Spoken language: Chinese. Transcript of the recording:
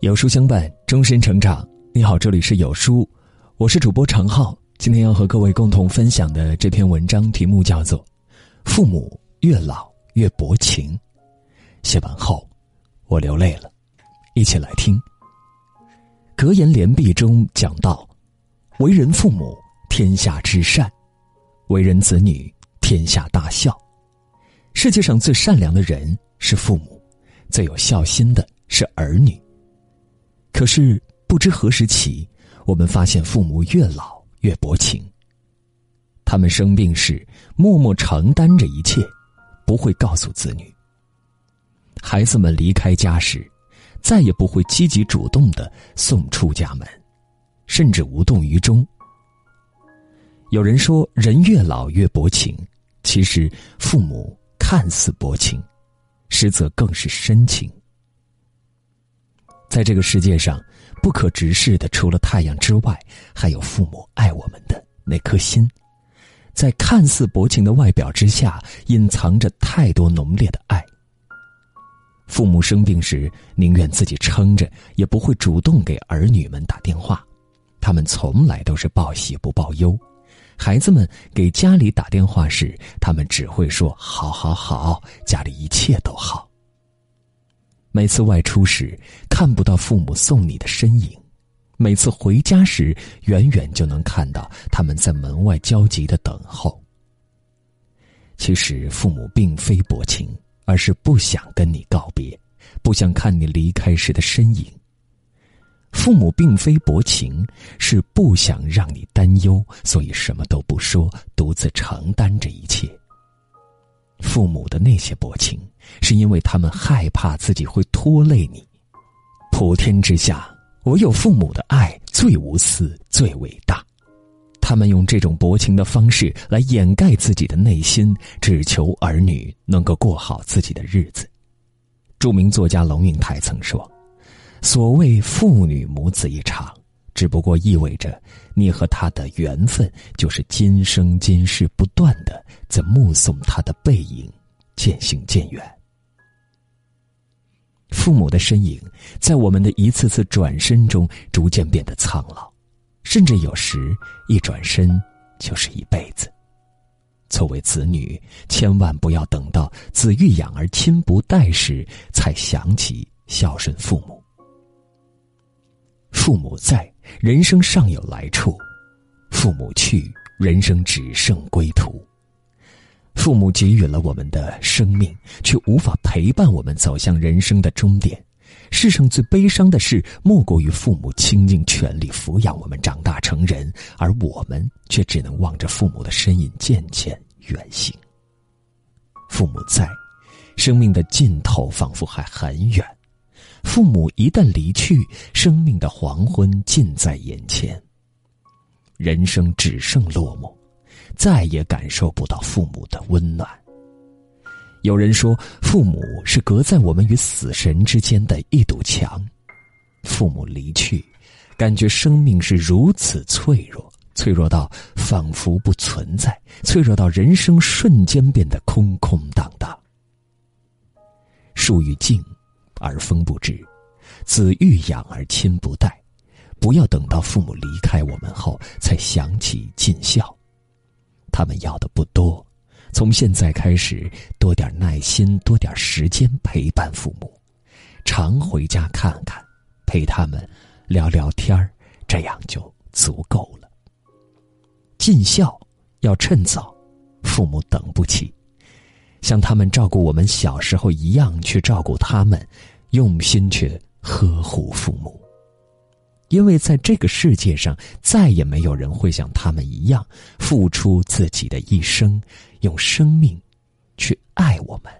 有书相伴，终身成长。你好，这里是有书，我是主播常浩。今天要和各位共同分享的这篇文章题目叫做《父母越老越薄情》。写完后，我流泪了。一起来听。格言联璧中讲到：为人父母，天下至善；为人子女，天下大孝。世界上最善良的人是父母，最有孝心的是儿女。可是不知何时起，我们发现父母越老越薄情。他们生病时默默承担着一切，不会告诉子女；孩子们离开家时，再也不会积极主动的送出家门，甚至无动于衷。有人说，人越老越薄情，其实父母看似薄情，实则更是深情。在这个世界上，不可直视的除了太阳之外，还有父母爱我们的那颗心。在看似薄情的外表之下，隐藏着太多浓烈的爱。父母生病时，宁愿自己撑着，也不会主动给儿女们打电话。他们从来都是报喜不报忧。孩子们给家里打电话时，他们只会说：“好好好，家里一切都好。”每次外出时看不到父母送你的身影，每次回家时远远就能看到他们在门外焦急的等候。其实父母并非薄情，而是不想跟你告别，不想看你离开时的身影。父母并非薄情，是不想让你担忧，所以什么都不说，独自承担着一切。父母的那些薄情，是因为他们害怕自己会拖累你。普天之下，唯有父母的爱最无私、最伟大。他们用这种薄情的方式来掩盖自己的内心，只求儿女能够过好自己的日子。著名作家龙应台曾说：“所谓父女母子一场。”只不过意味着，你和他的缘分就是今生今世不断的在目送他的背影渐行渐远。父母的身影在我们的一次次转身中逐渐变得苍老，甚至有时一转身就是一辈子。作为子女，千万不要等到子欲养而亲不待时才想起孝顺父母。父母在。人生尚有来处，父母去，人生只剩归途。父母给予了我们的生命，却无法陪伴我们走向人生的终点。世上最悲伤的事，莫过于父母倾尽全力抚养我们长大成人，而我们却只能望着父母的身影渐渐远行。父母在，生命的尽头仿佛还很远。父母一旦离去，生命的黄昏近在眼前。人生只剩落寞，再也感受不到父母的温暖。有人说，父母是隔在我们与死神之间的一堵墙。父母离去，感觉生命是如此脆弱，脆弱到仿佛不存在，脆弱到人生瞬间变得空空荡荡。树欲静。而风不止，子欲养而亲不待。不要等到父母离开我们后才想起尽孝。他们要的不多，从现在开始多点耐心，多点时间陪伴父母，常回家看看，陪他们聊聊天儿，这样就足够了。尽孝要趁早，父母等不起。像他们照顾我们小时候一样去照顾他们，用心去呵护父母。因为在这个世界上，再也没有人会像他们一样付出自己的一生，用生命去爱我们。